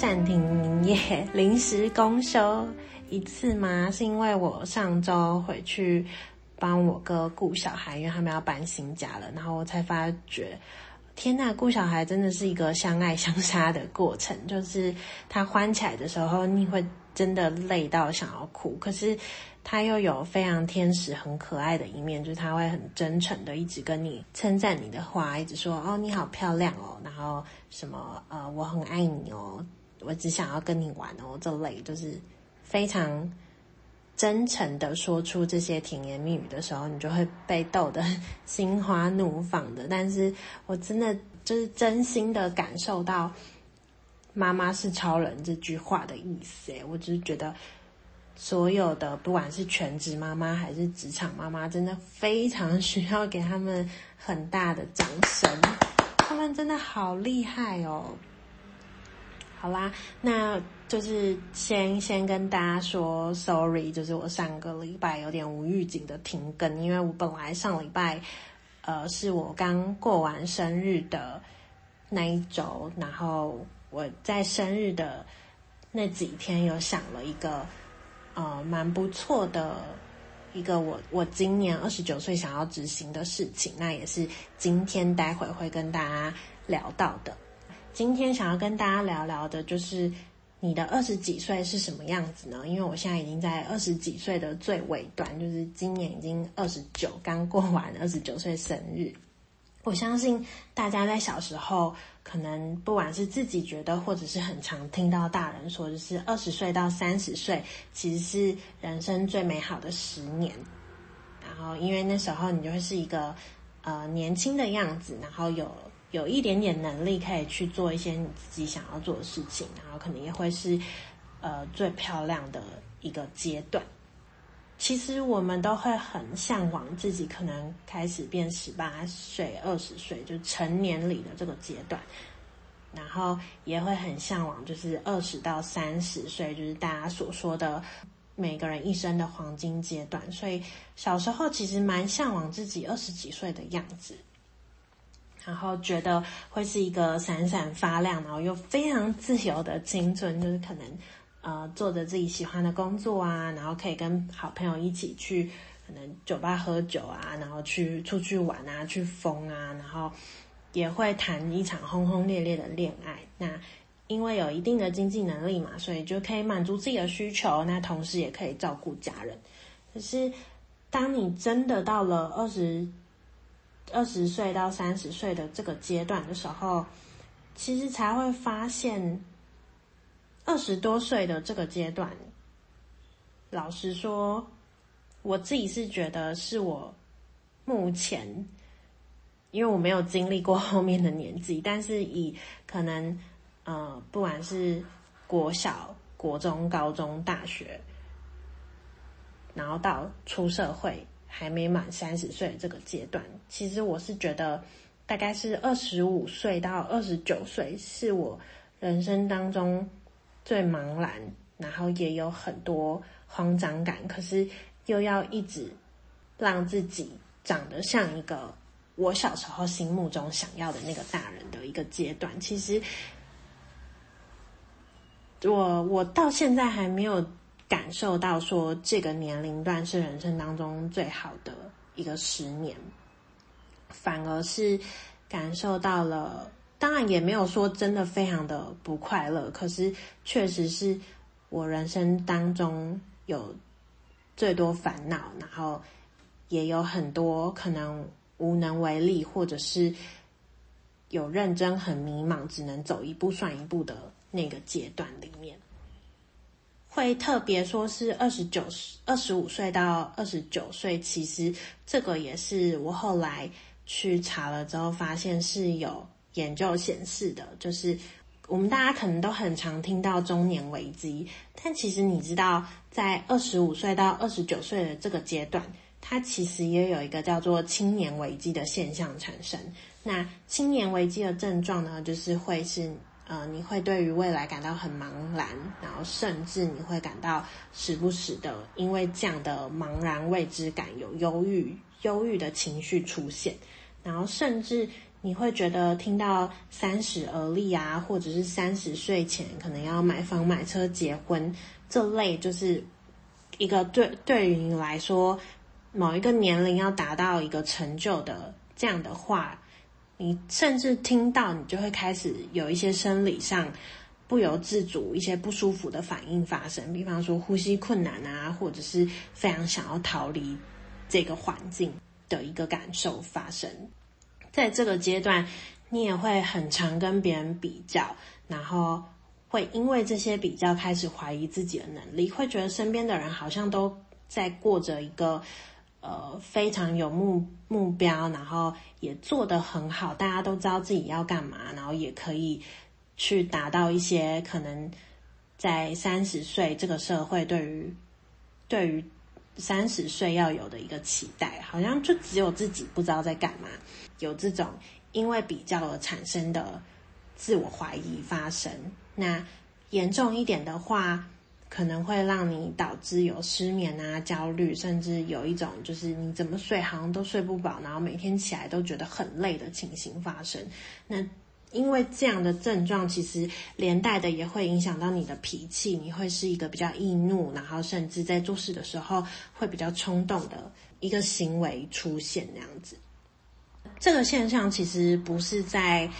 暂停营业，临时公休一次吗？是因为我上周回去帮我哥顾小孩，因为他们要搬新家了，然后我才发觉，天呐，顾小孩真的是一个相爱相杀的过程。就是他欢起来的时候，你会真的累到想要哭，可是他又有非常天使、很可爱的一面，就是他会很真诚的一直跟你称赞你的话，一直说哦，你好漂亮哦，然后什么呃，我很爱你哦。我只想要跟你玩哦，这类就是非常真诚的说出这些甜言蜜语的时候，你就会被逗得 心花怒放的。但是我真的就是真心的感受到“妈妈是超人”这句话的意思。我只是觉得所有的不管是全职妈妈还是职场妈妈，真的非常需要给他们很大的掌声。他们真的好厉害哦！好啦，那就是先先跟大家说，sorry，就是我上个礼拜有点无预警的停更，因为我本来上礼拜，呃，是我刚过完生日的那一周，然后我在生日的那几天有想了一个，呃，蛮不错的一个我我今年二十九岁想要执行的事情，那也是今天待会会跟大家聊到的。今天想要跟大家聊聊的，就是你的二十几岁是什么样子呢？因为我现在已经在二十几岁的最尾端，就是今年已经二十九，刚过完二十九岁生日。我相信大家在小时候，可能不管是自己觉得，或者是很常听到大人说，就是二十岁到三十岁，其实是人生最美好的十年。然后，因为那时候你就会是一个呃年轻的样子，然后有。有一点点能力可以去做一些你自己想要做的事情，然后可能也会是呃最漂亮的一个阶段。其实我们都会很向往自己可能开始变十八岁、二十岁，就成年礼的这个阶段，然后也会很向往就是二十到三十岁，就是大家所说的每个人一生的黄金阶段。所以小时候其实蛮向往自己二十几岁的样子。然后觉得会是一个闪闪发亮，然后又非常自由的青春，就是可能，呃，做着自己喜欢的工作啊，然后可以跟好朋友一起去可能酒吧喝酒啊，然后去出去玩啊，去疯啊，然后也会谈一场轰轰烈烈的恋爱。那因为有一定的经济能力嘛，所以就可以满足自己的需求，那同时也可以照顾家人。可是当你真的到了二十，二十岁到三十岁的这个阶段的时候，其实才会发现，二十多岁的这个阶段，老实说，我自己是觉得是我目前，因为我没有经历过后面的年纪，但是以可能，呃，不管是国小、国中、高中、大学，然后到出社会。还没满三十岁这个阶段，其实我是觉得，大概是二十五岁到二十九岁是我人生当中最茫然，然后也有很多慌张感，可是又要一直让自己长得像一个我小时候心目中想要的那个大人的一个阶段。其实我我到现在还没有。感受到说这个年龄段是人生当中最好的一个十年，反而是感受到了，当然也没有说真的非常的不快乐，可是确实是我人生当中有最多烦恼，然后也有很多可能无能为力，或者是有认真很迷茫，只能走一步算一步的那个阶段里面。会特别说是二十九、二十五岁到二十九岁，其实这个也是我后来去查了之后发现是有研究显示的，就是我们大家可能都很常听到中年危机，但其实你知道，在二十五岁到二十九岁的这个阶段，它其实也有一个叫做青年危机的现象产生。那青年危机的症状呢，就是会是呃，你会对于未来感到很茫然，然后甚至你会感到时不时的因为这样的茫然未知感有忧郁、忧郁的情绪出现，然后甚至。你会觉得听到三十而立啊，或者是三十岁前可能要买房买车结婚这类，就是一个对对于你来说某一个年龄要达到一个成就的这样的话，你甚至听到你就会开始有一些生理上不由自主一些不舒服的反应发生，比方说呼吸困难啊，或者是非常想要逃离这个环境的一个感受发生。在这个阶段，你也会很常跟别人比较，然后会因为这些比较开始怀疑自己的能力，会觉得身边的人好像都在过着一个呃非常有目目标，然后也做得很好，大家都知道自己要干嘛，然后也可以去达到一些可能在三十岁这个社会对于对于三十岁要有的一个期待，好像就只有自己不知道在干嘛。有这种因为比较而产生的自我怀疑发生，那严重一点的话，可能会让你导致有失眠啊、焦虑，甚至有一种就是你怎么睡好像都睡不饱，然后每天起来都觉得很累的情形发生。那因为这样的症状，其实连带的也会影响到你的脾气，你会是一个比较易怒，然后甚至在做事的时候会比较冲动的一个行为出现那样子。这个现象其实不是在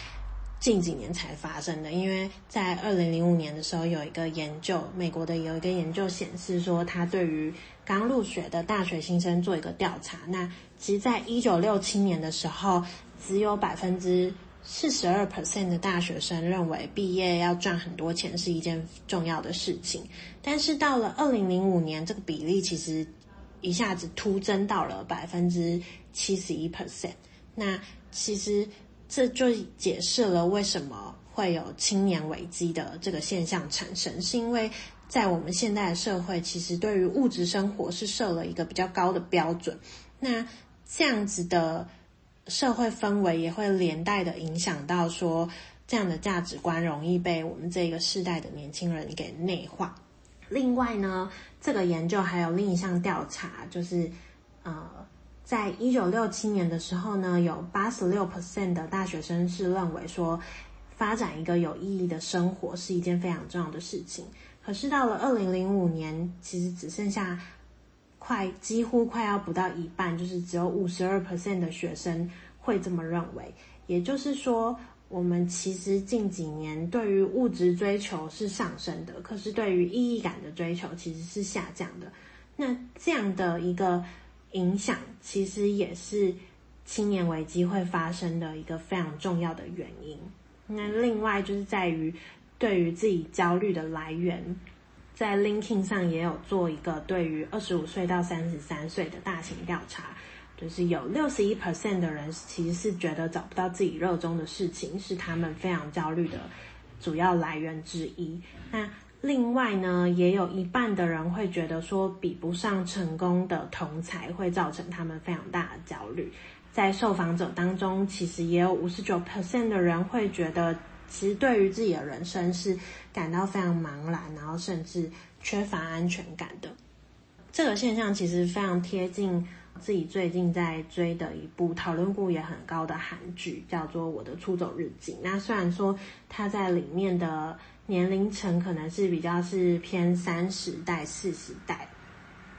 近几年才发生的，因为在二零零五年的时候，有一个研究，美国的有一个研究显示说，他对于刚入学的大学新生做一个调查。那其实，在一九六七年的时候，只有百分之四十二 percent 的大学生认为毕业要赚很多钱是一件重要的事情，但是到了二零零五年，这个比例其实一下子突增到了百分之七十一 percent。那其实这就解释了为什么会有青年危机的这个现象产生，是因为在我们现代的社会，其实对于物质生活是设了一个比较高的标准。那这样子的社会氛围也会连带的影响到说，这样的价值观容易被我们这个世代的年轻人给内化。另外呢，这个研究还有另一项调查，就是呃。在一九六七年的时候呢，有八十六 percent 的大学生是认为说，发展一个有意义的生活是一件非常重要的事情。可是到了二零零五年，其实只剩下快几乎快要不到一半，就是只有五十二 percent 的学生会这么认为。也就是说，我们其实近几年对于物质追求是上升的，可是对于意义感的追求其实是下降的。那这样的一个。影响其实也是青年危机会发生的一个非常重要的原因。那另外就是在于对于自己焦虑的来源，在 LinkedIn 上也有做一个对于二十五岁到三十三岁的大型调查，就是有六十一 percent 的人其实是觉得找不到自己热衷的事情，是他们非常焦虑的主要来源之一。那另外呢，也有一半的人会觉得说，比不上成功的同才会造成他们非常大的焦虑。在受访者当中，其实也有五十九 percent 的人会觉得，其实对于自己的人生是感到非常茫然，然后甚至缺乏安全感的。这个现象其实非常贴近自己最近在追的一部讨论度也很高的韩剧，叫做《我的出走日记》。那虽然说它在里面的。年龄层可能是比较是偏三十代、四十代，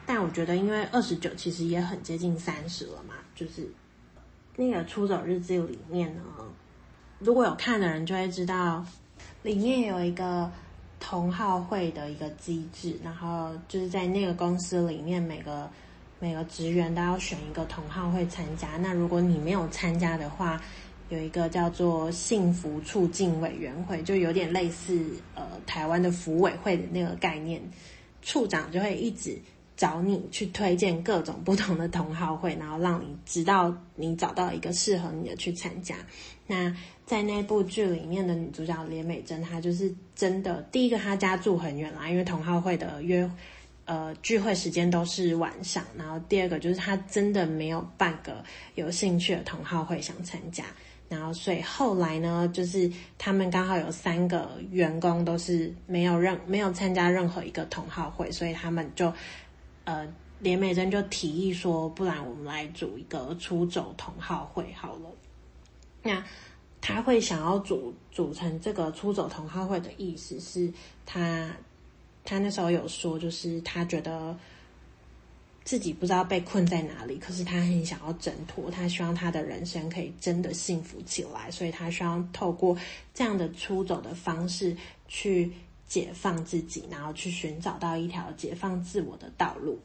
但我觉得，因为二十九其实也很接近三十了嘛，就是那个出走日记里面呢，如果有看的人就会知道，里面有一个同好会的一个机制，然后就是在那个公司里面，每个每个职员都要选一个同好会参加，那如果你没有参加的话，有一个叫做幸福促进委员会，就有点类似呃台湾的福委会的那个概念，处长就会一直找你去推荐各种不同的同好会，然后让你知道你找到一个适合你的去参加。那在那部剧里面的女主角连美珍，她就是真的第一个，她家住很远啦，因为同好会的约呃聚会时间都是晚上。然后第二个就是他真的没有半个有兴趣的同好会想参加。然后所以后来呢，就是他们刚好有三个员工都是没有任没有参加任何一个同好会，所以他们就呃连美珍就提议说，不然我们来组一个出走同好会好了。那他会想要组组成这个出走同好会的意思是他，他那时候有说，就是他觉得自己不知道被困在哪里，可是他很想要挣脱，他希望他的人生可以真的幸福起来，所以他希望透过这样的出走的方式去解放自己，然后去寻找到一条解放自我的道路。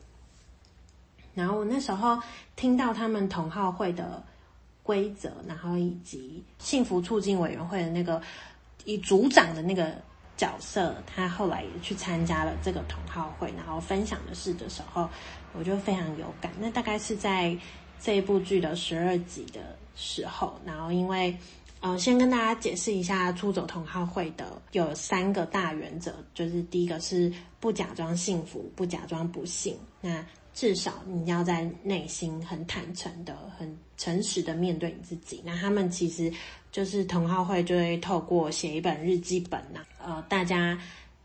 然后我那时候听到他们同好会的。规则，然后以及幸福促进委员会的那个以组长的那个角色，他后来也去参加了这个同好会，然后分享的事的时候，我就非常有感。那大概是在这一部剧的十二集的时候，然后因为，呃，先跟大家解释一下出走同好会的有三个大原则，就是第一个是不假装幸福，不假装不幸。那至少你要在内心很坦诚的、很诚实的面对你自己。那他们其实就是同好会，就会透过写一本日记本呐，呃，大家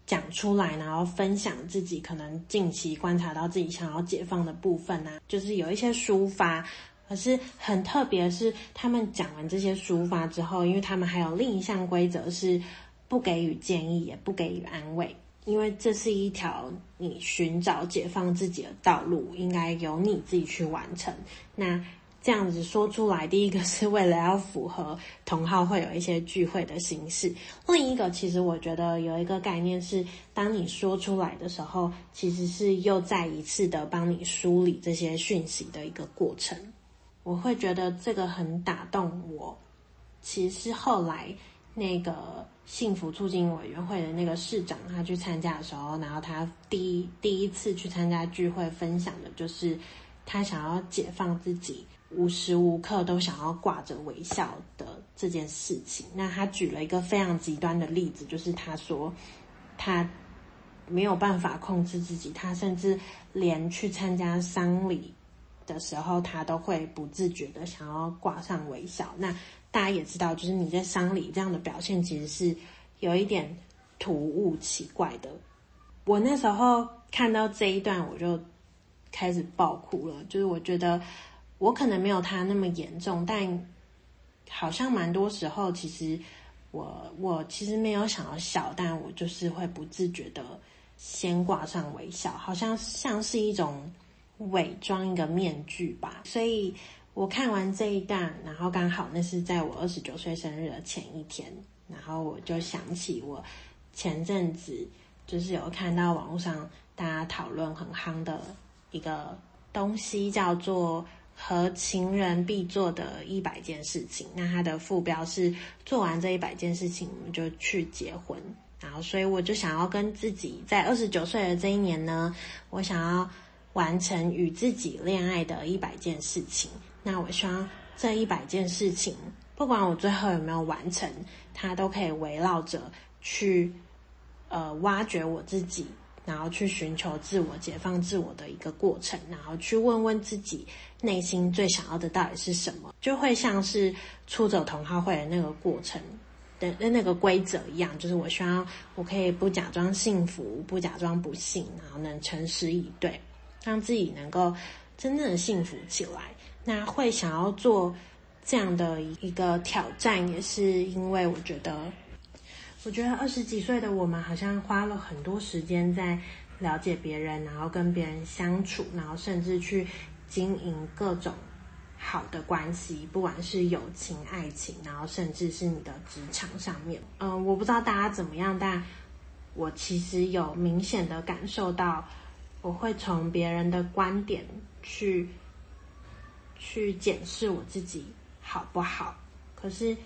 讲出来，然后分享自己可能近期观察到自己想要解放的部分呐，就是有一些抒发。可是很特别是，他们讲完这些抒发之后，因为他们还有另一项规则是不给予建议，也不给予安慰。因为这是一条你寻找解放自己的道路，应该由你自己去完成。那这样子说出来，第一个是为了要符合同好会有一些聚会的形式，另一个其实我觉得有一个概念是，当你说出来的时候，其实是又再一次的帮你梳理这些讯息的一个过程。我会觉得这个很打动我。其实是后来。那个幸福促进委员会的那个市长，他去参加的时候，然后他第一第一次去参加聚会，分享的就是他想要解放自己，无时无刻都想要挂着微笑的这件事情。那他举了一个非常极端的例子，就是他说他没有办法控制自己，他甚至连去参加丧礼的时候，他都会不自觉的想要挂上微笑。那大家也知道，就是你在丧礼这样的表现，其实是有一点突兀、奇怪的。我那时候看到这一段，我就开始爆哭了。就是我觉得我可能没有他那么严重，但好像蛮多时候，其实我我其实没有想要笑，但我就是会不自觉的先挂上微笑，好像像是一种伪装一个面具吧。所以。我看完这一段，然后刚好那是在我二十九岁生日的前一天，然后我就想起我前阵子就是有看到网络上大家讨论很夯的一个东西，叫做“和情人必做的一百件事情”。那它的副标是“做完这一百件事情，我们就去结婚”。然后，所以我就想要跟自己在二十九岁的这一年呢，我想要完成与自己恋爱的一百件事情。那我希望这一百件事情，不管我最后有没有完成，它都可以围绕着去，呃，挖掘我自己，然后去寻求自我、解放自我的一个过程，然后去问问自己内心最想要的到底是什么，就会像是出走同好会的那个过程的那个规则一样，就是我希望我可以不假装幸福，不假装不幸，然后能诚实以对，让自己能够真正的幸福起来。那会想要做这样的一个挑战，也是因为我觉得，我觉得二十几岁的我们好像花了很多时间在了解别人，然后跟别人相处，然后甚至去经营各种好的关系，不管是友情、爱情，然后甚至是你的职场上面。嗯，我不知道大家怎么样，但我其实有明显的感受到，我会从别人的观点去。去检视我自己好不好？可是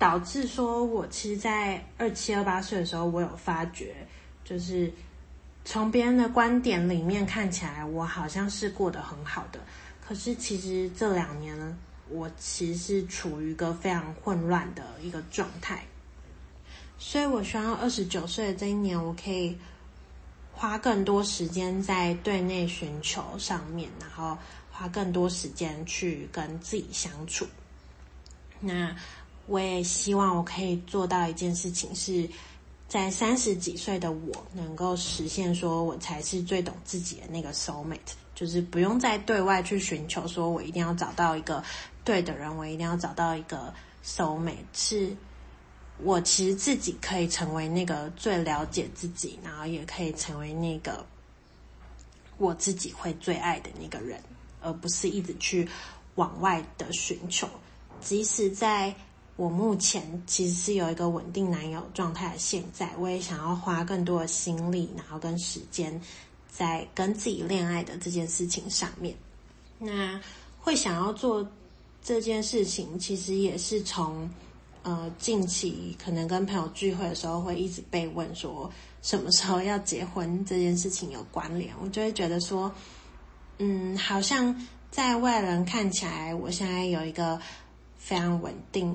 导致说，我其实，在二七二八岁的时候，我有发觉，就是从别人的观点里面看起来，我好像是过得很好的。可是其实这两年，我其实是处于一个非常混乱的一个状态。所以我希望二十九岁的这一年，我可以花更多时间在对内寻求上面，然后花更多时间去跟自己相处。那我也希望我可以做到一件事情是。在三十几岁的我，能够实现说，我才是最懂自己的那个 soul mate，就是不用再对外去寻求，说我一定要找到一个对的人，我一定要找到一个 soul mate，是我其实自己可以成为那个最了解自己，然后也可以成为那个我自己会最爱的那个人，而不是一直去往外的寻求，即使在。我目前其实是有一个稳定男友状态的，现在我也想要花更多的心力，然后跟时间在跟自己恋爱的这件事情上面。那会想要做这件事情，其实也是从呃近期可能跟朋友聚会的时候，会一直被问说什么时候要结婚这件事情有关联，我就会觉得说，嗯，好像在外人看起来，我现在有一个非常稳定。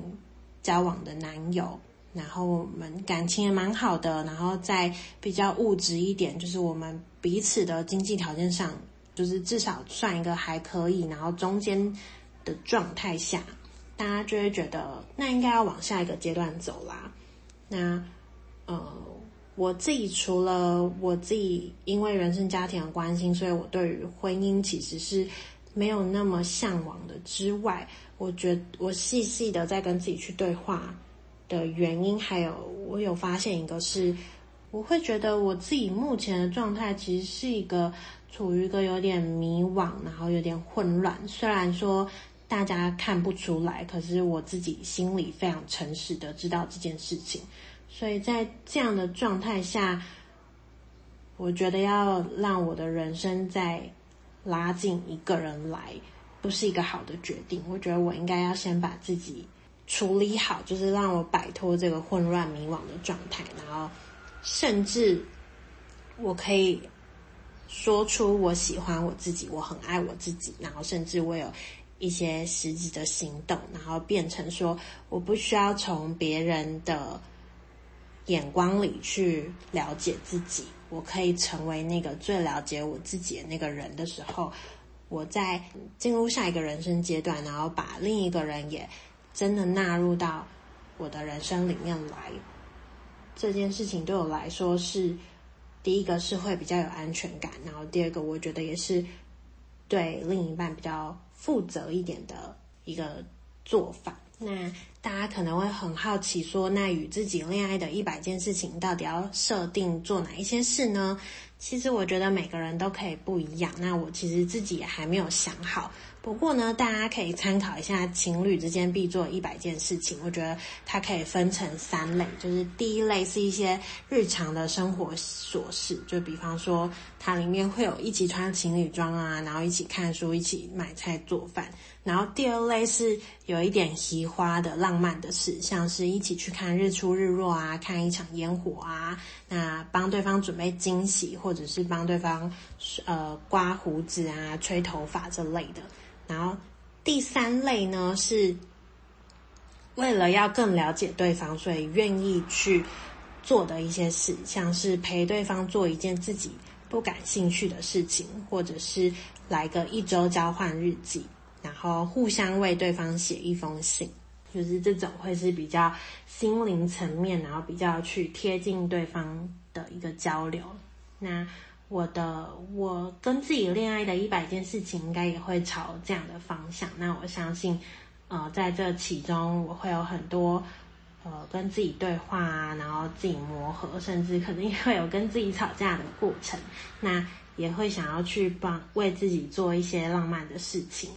交往的男友，然后我们感情也蛮好的，然后在比较物质一点，就是我们彼此的经济条件上，就是至少算一个还可以，然后中间的状态下，大家就会觉得那应该要往下一个阶段走啦。那呃，我自己除了我自己因为原生家庭的关心，所以我对于婚姻其实是没有那么向往的之外。我觉得我细细的在跟自己去对话的原因，还有我有发现一个是，我会觉得我自己目前的状态其实是一个处于一个有点迷惘，然后有点混乱。虽然说大家看不出来，可是我自己心里非常诚实的知道这件事情。所以在这样的状态下，我觉得要让我的人生再拉近一个人来。不是一个好的决定，我觉得我应该要先把自己处理好，就是让我摆脱这个混乱迷惘的状态，然后甚至我可以说出我喜欢我自己，我很爱我自己，然后甚至我有一些实质的行动，然后变成说我不需要从别人的眼光里去了解自己，我可以成为那个最了解我自己的那个人的时候。我在进入下一个人生阶段，然后把另一个人也真的纳入到我的人生里面来，这件事情对我来说是第一个是会比较有安全感，然后第二个我觉得也是对另一半比较负责一点的一个做法。那大家可能会很好奇说，那与自己恋爱的一百件事情，到底要设定做哪一些事呢？其实我觉得每个人都可以不一样。那我其实自己也还没有想好。不过呢，大家可以参考一下情侣之间必做一百件事情。我觉得它可以分成三类，就是第一类是一些日常的生活琐事，就比方说它里面会有一起穿情侣装啊，然后一起看书，一起买菜做饭。然后第二类是有一点奇花的浪漫的事，像是一起去看日出日落啊，看一场烟火啊，那帮对方准备惊喜，或者是帮对方呃刮胡子啊、吹头发这类的。然后第三类呢，是为了要更了解对方，所以愿意去做的一些事，像是陪对方做一件自己不感兴趣的事情，或者是来个一周交换日记，然后互相为对方写一封信，就是这种会是比较心灵层面，然后比较去贴近对方的一个交流。那。我的我跟自己恋爱的一百件事情，应该也会朝这样的方向。那我相信，呃，在这其中我会有很多呃跟自己对话啊，然后自己磨合，甚至可能也会有跟自己吵架的过程。那也会想要去帮为自己做一些浪漫的事情。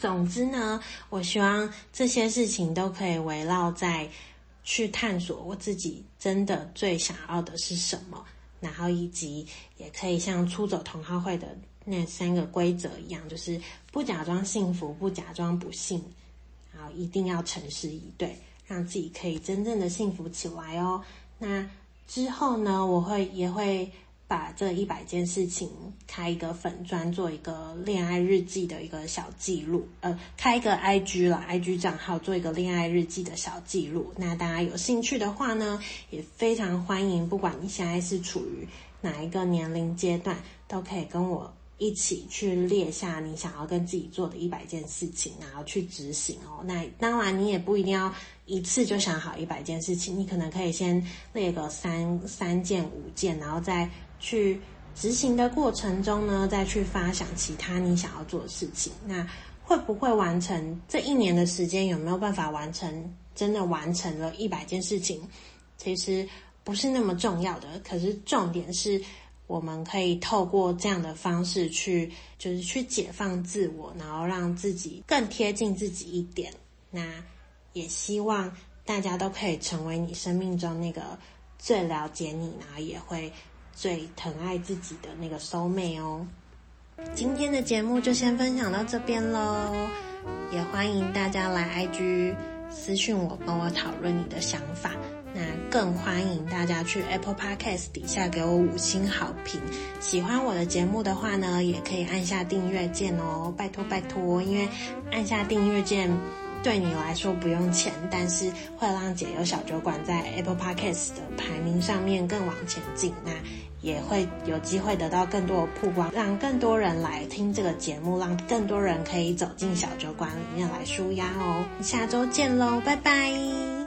总之呢，我希望这些事情都可以围绕在去探索我自己真的最想要的是什么。然后以及也可以像出走同好会的那三个规则一样，就是不假装幸福，不假装不幸，然后一定要诚实以对，让自己可以真正的幸福起来哦。那之后呢，我会也会把这一百件事情开一个粉专，做一个恋爱日记的一个小记录，呃，开一个 IG 了，IG 账号做一个恋爱日记的小记录。那大家有兴趣的话呢，也非常欢迎，不管你现在是处于哪一个年龄阶段，都可以跟我一起去列下你想要跟自己做的一百件事情，然后去执行哦。那当然，你也不一定要一次就想好一百件事情，你可能可以先列个三三件、五件，然后再。去执行的过程中呢，再去发想其他你想要做的事情。那会不会完成这一年的时间？有没有办法完成？真的完成了一百件事情，其实不是那么重要的。可是重点是，我们可以透过这样的方式去，就是去解放自我，然后让自己更贴近自己一点。那也希望大家都可以成为你生命中那个最了解你，然后也会。最疼爱自己的那个 soul mate 哦，今天的节目就先分享到这边喽，也欢迎大家来 IG 私讯我，跟我讨论你的想法。那更欢迎大家去 Apple Podcast 底下给我五星好评。喜欢我的节目的话呢，也可以按下订阅键哦，拜托拜托，因为按下订阅键对你来说不用钱，但是会让解忧小酒馆在 Apple Podcast 的排名上面更往前进。那也会有机会得到更多的曝光，让更多人来听这个节目，让更多人可以走进小酒馆里面来舒压哦。下周见喽，拜拜。